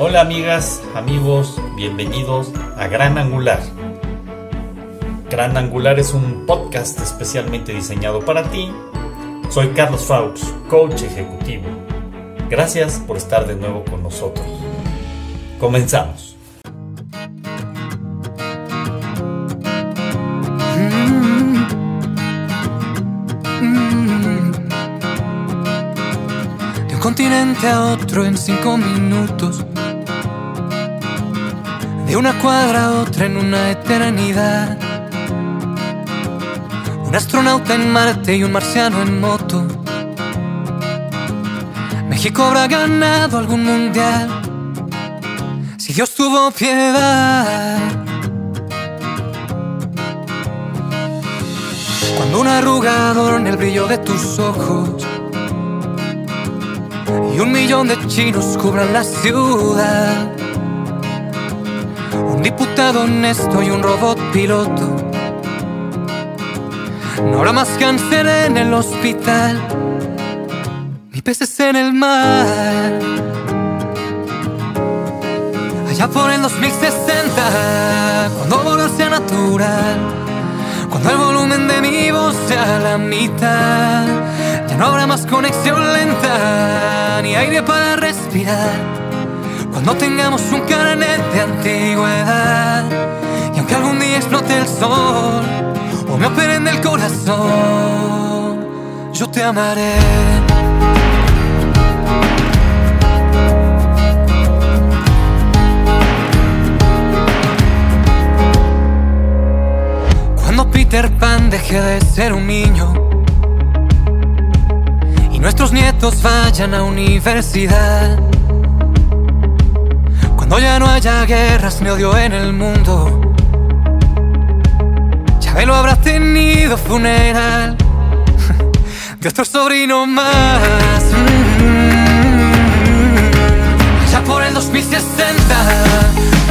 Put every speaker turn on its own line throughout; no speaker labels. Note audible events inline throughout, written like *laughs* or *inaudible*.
Hola amigas, amigos, bienvenidos a Gran Angular. Gran Angular es un podcast especialmente diseñado para ti. Soy Carlos Faux, coach ejecutivo. Gracias por estar de nuevo con nosotros. Comenzamos.
De un continente a otro en cinco minutos de una cuadra a otra en una eternidad. Un astronauta en Marte y un marciano en moto. México habrá ganado algún mundial. Si Dios tuvo piedad. Cuando un arrugador en el brillo de tus ojos y un millón de chinos cubran la ciudad un diputado honesto y un robot piloto. No habrá más cáncer en el hospital, ni peces en el mar. Allá por el 2060, cuando volar sea natural, cuando el volumen de mi voz sea la mitad, ya no habrá más conexión lenta, ni aire para respirar cuando tengamos un carnet de antigüedad y aunque algún día explote el sol o me operen del corazón, yo te amaré. Cuando Peter Pan deje de ser un niño y nuestros nietos vayan a universidad ya no haya guerras ni odio en el mundo, ya lo habrá tenido funeral *laughs* de otro sobrino más. Ya por el 2060,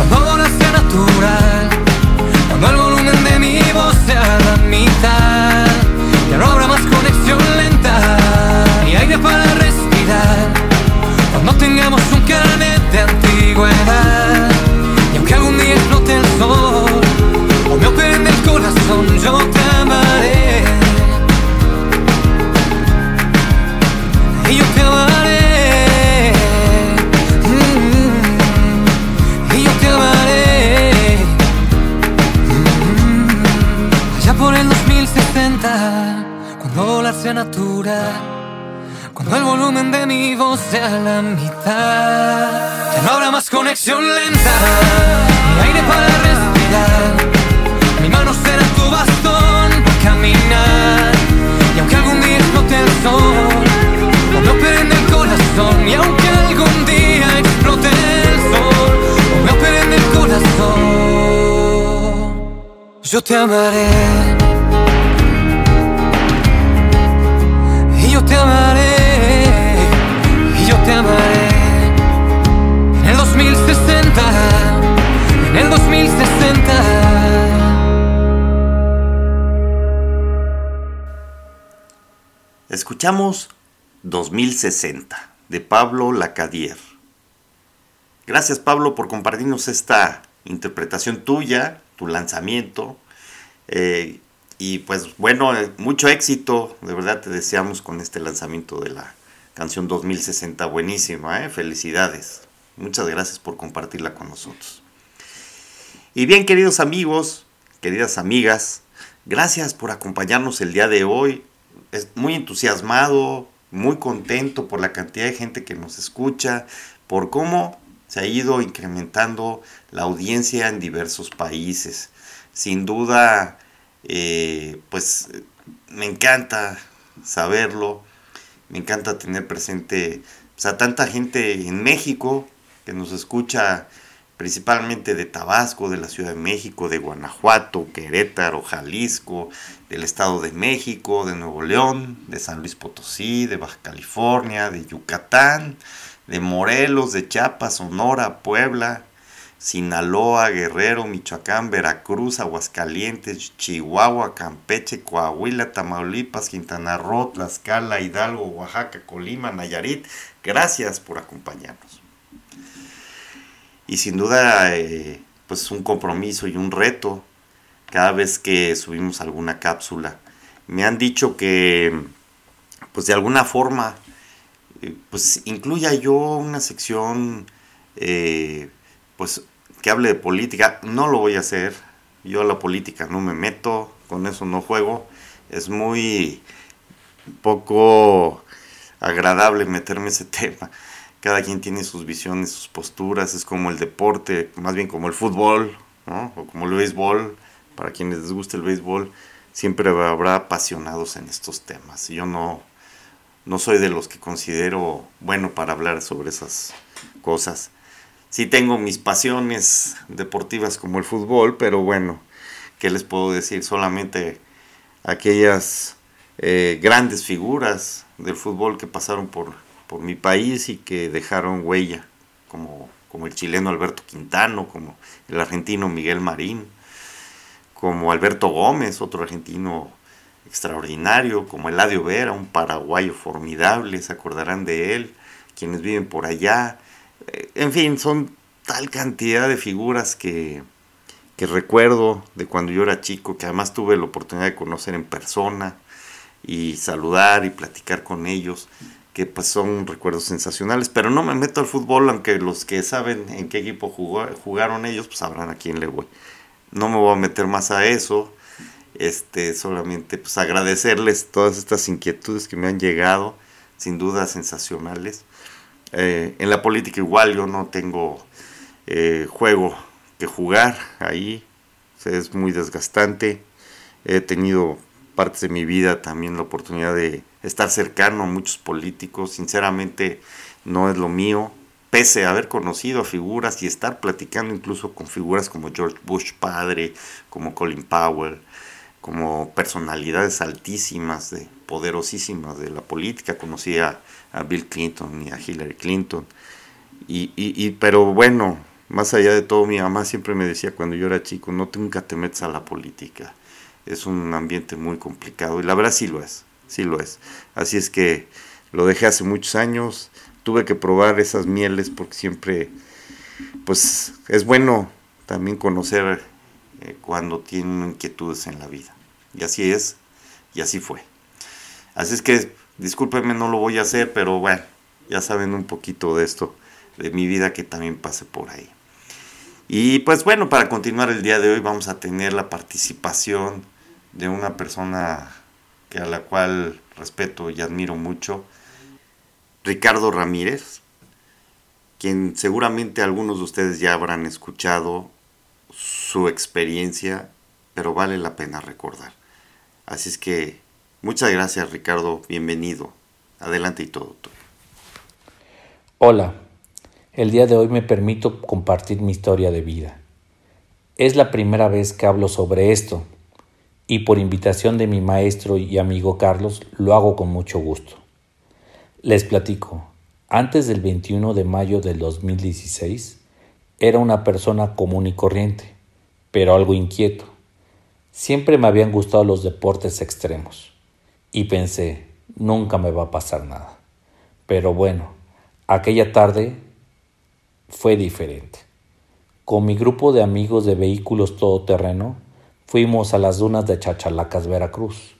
cuando sea natural, cuando el volumen de mi voz sea la mitad, ya no habrá más conexión lenta ni aire para respirar. Antigüedad Y te amaré. Y yo te amaré yo te amaré en el 2060, en el 2060.
Escuchamos 2060 de Pablo Lacadier. Gracias Pablo por compartirnos esta interpretación tuya, tu lanzamiento. Eh, y pues bueno, mucho éxito, de verdad te deseamos con este lanzamiento de la Canción 2060, buenísima, ¿eh? felicidades. Muchas gracias por compartirla con nosotros. Y bien, queridos amigos, queridas amigas, gracias por acompañarnos el día de hoy. Es muy entusiasmado, muy contento por la cantidad de gente que nos escucha, por cómo se ha ido incrementando la audiencia en diversos países. Sin duda, eh, pues me encanta saberlo me encanta tener presente pues, a tanta gente en México que nos escucha principalmente de Tabasco, de la Ciudad de México, de Guanajuato, Querétaro, Jalisco, del Estado de México, de Nuevo León, de San Luis Potosí, de Baja California, de Yucatán, de Morelos, de Chiapas, Sonora, Puebla, Sinaloa, Guerrero, Michoacán, Veracruz, Aguascalientes, Chihuahua, Campeche, Coahuila, Tamaulipas, Quintana Roo, Tlaxcala, Hidalgo, Oaxaca, Colima, Nayarit. Gracias por acompañarnos. y sin duda eh, pues un compromiso y un reto cada vez que subimos alguna cápsula. Me han dicho que pues de alguna forma eh, pues incluya yo una sección eh, pues que hable de política. No lo voy a hacer. Yo a la política no me meto, con eso no juego. Es muy poco agradable meterme ese *laughs* tema. Cada quien tiene sus visiones, sus posturas, es como el deporte, más bien como el fútbol, o como el béisbol, para quienes les gusta el béisbol, siempre habrá apasionados en estos temas. Yo no, no soy de los que considero bueno para hablar sobre esas cosas. Sí tengo mis pasiones deportivas como el fútbol, pero bueno, ¿qué les puedo decir? Solamente aquellas eh, grandes figuras del fútbol que pasaron por, por mi país y que dejaron huella, como, como el chileno Alberto Quintano, como el argentino Miguel Marín, como Alberto Gómez, otro argentino extraordinario, como Eladio Vera, un paraguayo formidable, se acordarán de él, quienes viven por allá. En fin, son tal cantidad de figuras que, que recuerdo de cuando yo era chico, que además tuve la oportunidad de conocer en persona y saludar y platicar con ellos, que pues son recuerdos sensacionales. Pero no me meto al fútbol, aunque los que saben en qué equipo jugaron ellos, pues sabrán a quién le voy. No me voy a meter más a eso. Este, solamente pues agradecerles todas estas inquietudes que me han llegado, sin duda sensacionales. Eh, en la política igual yo no tengo eh, juego que jugar ahí, es muy desgastante. He tenido partes de mi vida también la oportunidad de estar cercano a muchos políticos. Sinceramente no es lo mío, pese a haber conocido a figuras y estar platicando incluso con figuras como George Bush padre, como Colin Powell, como personalidades altísimas, de, poderosísimas de la política. Conocí Bill Clinton y a Hillary Clinton. Y, y, pero bueno, más allá de todo, mi mamá siempre me decía cuando yo era chico, no nunca te metas a la política es un ambiente muy complicado y la verdad sí lo es, sí lo es. Así es que lo dejé hace muchos años, tuve que probar esas mieles porque siempre, pues es bueno también conocer eh, cuando tienen inquietudes en la vida. Y así es, y así fue. Así es que, discúlpenme, no lo voy a hacer, pero bueno, ya saben un poquito de esto, de mi vida que también pase por ahí. Y pues bueno, para continuar el día de hoy vamos a tener la participación de una persona que a la cual respeto y admiro mucho, Ricardo Ramírez, quien seguramente algunos de ustedes ya habrán escuchado su experiencia, pero vale la pena recordar. Así es que muchas gracias Ricardo, bienvenido. Adelante y todo
Hola, el día de hoy me permito compartir mi historia de vida. Es la primera vez que hablo sobre esto y por invitación de mi maestro y amigo Carlos lo hago con mucho gusto. Les platico, antes del 21 de mayo del 2016 era una persona común y corriente, pero algo inquieto. Siempre me habían gustado los deportes extremos y pensé, nunca me va a pasar nada. Pero bueno, aquella tarde fue diferente. Con mi grupo de amigos de vehículos todoterreno, Fuimos a las dunas de Chachalacas, Veracruz,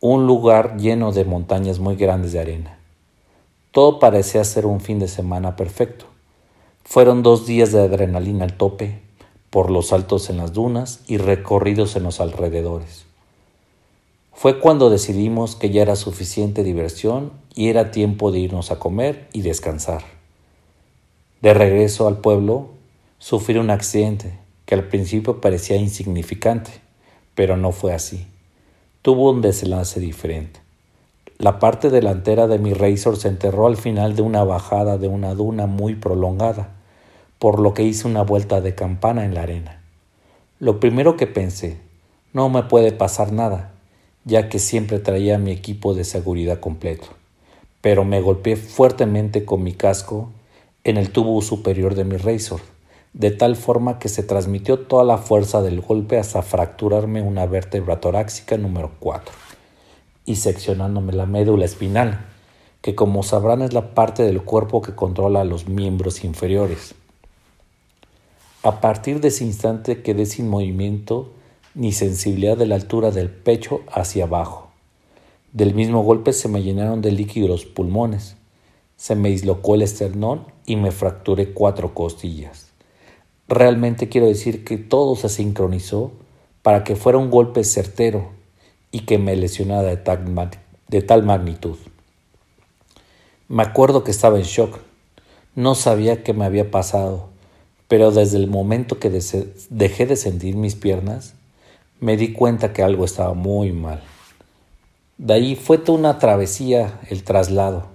un lugar lleno de montañas muy grandes de arena. Todo parecía ser un fin de semana perfecto. Fueron dos días de adrenalina al tope, por los saltos en las dunas y recorridos en los alrededores. Fue cuando decidimos que ya era suficiente diversión y era tiempo de irnos a comer y descansar. De regreso al pueblo, sufrí un accidente que al principio parecía insignificante, pero no fue así. Tuvo un desenlace diferente. La parte delantera de mi Razor se enterró al final de una bajada de una duna muy prolongada, por lo que hice una vuelta de campana en la arena. Lo primero que pensé, no me puede pasar nada, ya que siempre traía mi equipo de seguridad completo, pero me golpeé fuertemente con mi casco en el tubo superior de mi Razor de tal forma que se transmitió toda la fuerza del golpe hasta fracturarme una vértebra torácica número 4 y seccionándome la médula espinal, que como sabrán es la parte del cuerpo que controla los miembros inferiores. A partir de ese instante quedé sin movimiento ni sensibilidad de la altura del pecho hacia abajo. Del mismo golpe se me llenaron de líquido los pulmones, se me dislocó el esternón y me fracturé cuatro costillas. Realmente quiero decir que todo se sincronizó para que fuera un golpe certero y que me lesionara de tal, de tal magnitud. Me acuerdo que estaba en shock. No sabía qué me había pasado pero desde el momento que dejé de sentir mis piernas, me di cuenta que algo estaba muy mal. De ahí fue toda una travesía el traslado.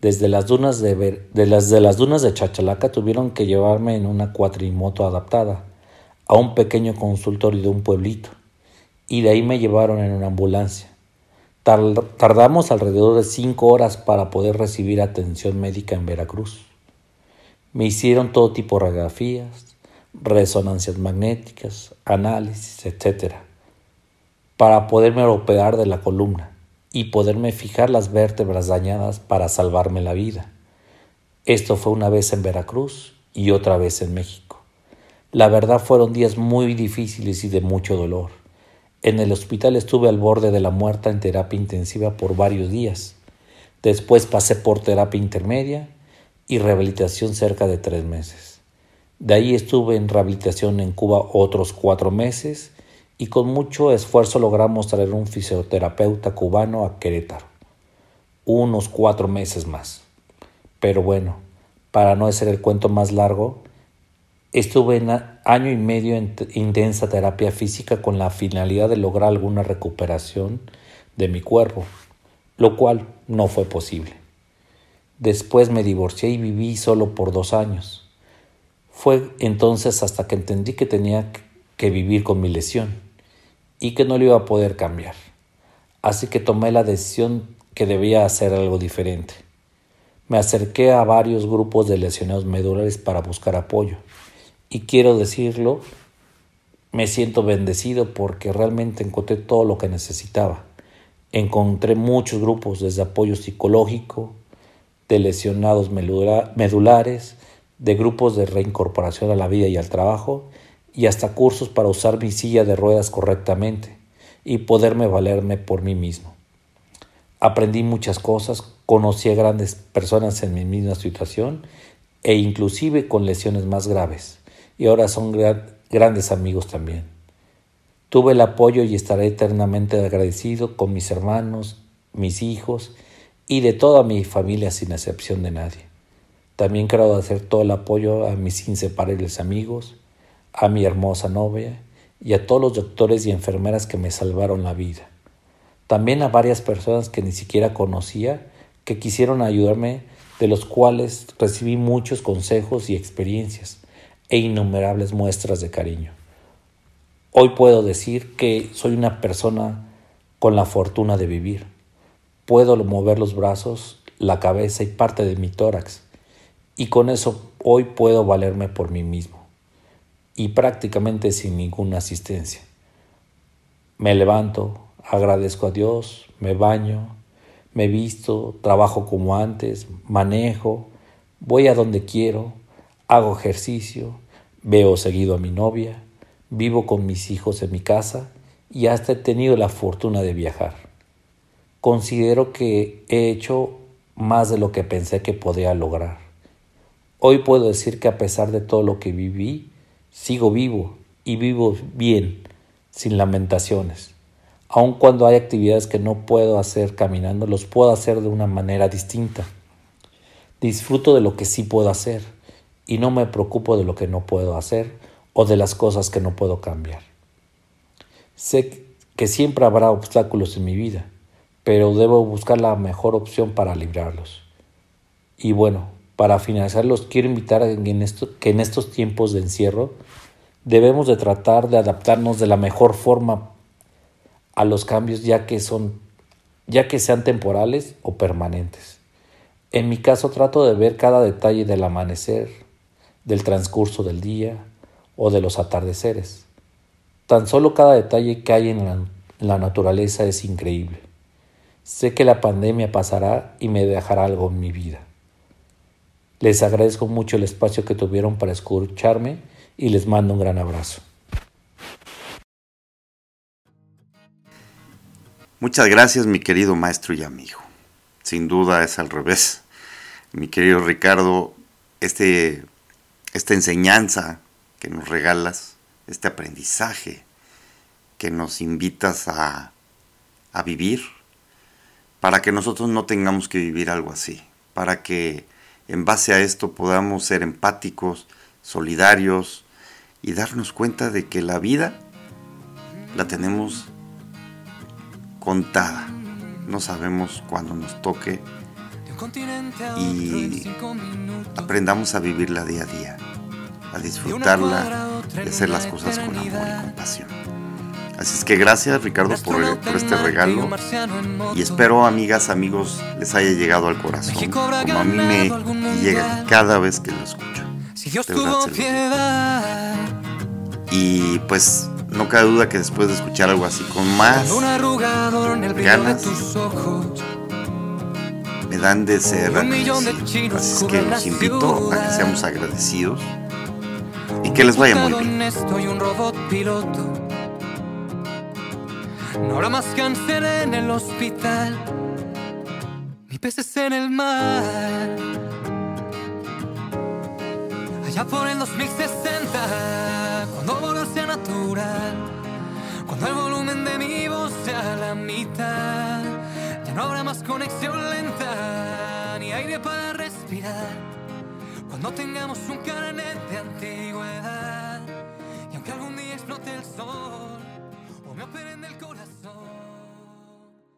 Desde las dunas de, de, las, de las dunas de Chachalaca tuvieron que llevarme en una cuatrimoto adaptada a un pequeño consultorio de un pueblito y de ahí me llevaron en una ambulancia. Tardamos alrededor de cinco horas para poder recibir atención médica en Veracruz. Me hicieron todo tipo de radiografías, resonancias magnéticas, análisis, etc. Para poderme operar de la columna y poderme fijar las vértebras dañadas para salvarme la vida. Esto fue una vez en Veracruz y otra vez en México. La verdad fueron días muy difíciles y de mucho dolor. En el hospital estuve al borde de la muerte en terapia intensiva por varios días. Después pasé por terapia intermedia y rehabilitación cerca de tres meses. De ahí estuve en rehabilitación en Cuba otros cuatro meses y con mucho esfuerzo logramos traer un fisioterapeuta cubano a Querétaro. Unos cuatro meses más. Pero bueno, para no hacer el cuento más largo, estuve en año y medio en intensa terapia física con la finalidad de lograr alguna recuperación de mi cuerpo, lo cual no fue posible. Después me divorcié y viví solo por dos años. Fue entonces hasta que entendí que tenía que vivir con mi lesión y que no lo iba a poder cambiar. Así que tomé la decisión que debía hacer algo diferente. Me acerqué a varios grupos de lesionados medulares para buscar apoyo. Y quiero decirlo, me siento bendecido porque realmente encontré todo lo que necesitaba. Encontré muchos grupos desde apoyo psicológico, de lesionados medulares, de grupos de reincorporación a la vida y al trabajo, y hasta cursos para usar mi silla de ruedas correctamente y poderme valerme por mí mismo. Aprendí muchas cosas, conocí a grandes personas en mi misma situación e inclusive con lesiones más graves, y ahora son grandes amigos también. Tuve el apoyo y estaré eternamente agradecido con mis hermanos, mis hijos y de toda mi familia sin excepción de nadie. También quiero hacer todo el apoyo a mis inseparables amigos, a mi hermosa novia y a todos los doctores y enfermeras que me salvaron la vida. También a varias personas que ni siquiera conocía que quisieron ayudarme, de los cuales recibí muchos consejos y experiencias e innumerables muestras de cariño. Hoy puedo decir que soy una persona con la fortuna de vivir Puedo mover los brazos, la cabeza y parte de mi tórax. Y con eso hoy puedo valerme por mí mismo. Y prácticamente sin ninguna asistencia. Me levanto, agradezco a Dios, me baño, me visto, trabajo como antes, manejo, voy a donde quiero, hago ejercicio, veo seguido a mi novia, vivo con mis hijos en mi casa y hasta he tenido la fortuna de viajar considero que he hecho más de lo que pensé que podía lograr. Hoy puedo decir que a pesar de todo lo que viví, sigo vivo y vivo bien, sin lamentaciones. Aun cuando hay actividades que no puedo hacer caminando, los puedo hacer de una manera distinta. Disfruto de lo que sí puedo hacer y no me preocupo de lo que no puedo hacer o de las cosas que no puedo cambiar. Sé que siempre habrá obstáculos en mi vida, pero debo buscar la mejor opción para librarlos. Y bueno, para finalizarlos quiero invitar que en estos tiempos de encierro debemos de tratar de adaptarnos de la mejor forma a los cambios ya que son ya que sean temporales o permanentes. En mi caso trato de ver cada detalle del amanecer, del transcurso del día o de los atardeceres. Tan solo cada detalle que hay en la naturaleza es increíble. Sé que la pandemia pasará y me dejará algo en mi vida. Les agradezco mucho el espacio que tuvieron para escucharme y les mando un gran abrazo.
Muchas gracias mi querido maestro y amigo. Sin duda es al revés. Mi querido Ricardo, este, esta enseñanza que nos regalas, este aprendizaje que nos invitas a, a vivir, para que nosotros no tengamos que vivir algo así, para que en base a esto podamos ser empáticos, solidarios y darnos cuenta de que la vida la tenemos contada. No sabemos cuándo nos toque y aprendamos a vivirla día a día, a disfrutarla y hacer las cosas con amor y compasión. Así es que gracias Ricardo por, por, este regalo. Y espero amigas, amigos les haya llegado al corazón como a mí me llega cada vez que lo escucho. Y pues no cabe duda que después de escuchar algo así con más ganas me dan de ser agradecidos. Así es que los invito a que seamos agradecidos y que les vaya muy bien.
No habrá más cáncer en el hospital, ni peces en el mar. Allá por el 2060, cuando volar sea natural, cuando el volumen de mi voz sea la mitad, ya no habrá más conexión lenta, ni aire para respirar. Cuando tengamos un carnet de antigüedad, y aunque algún día explote el sol, o me operen del corazón.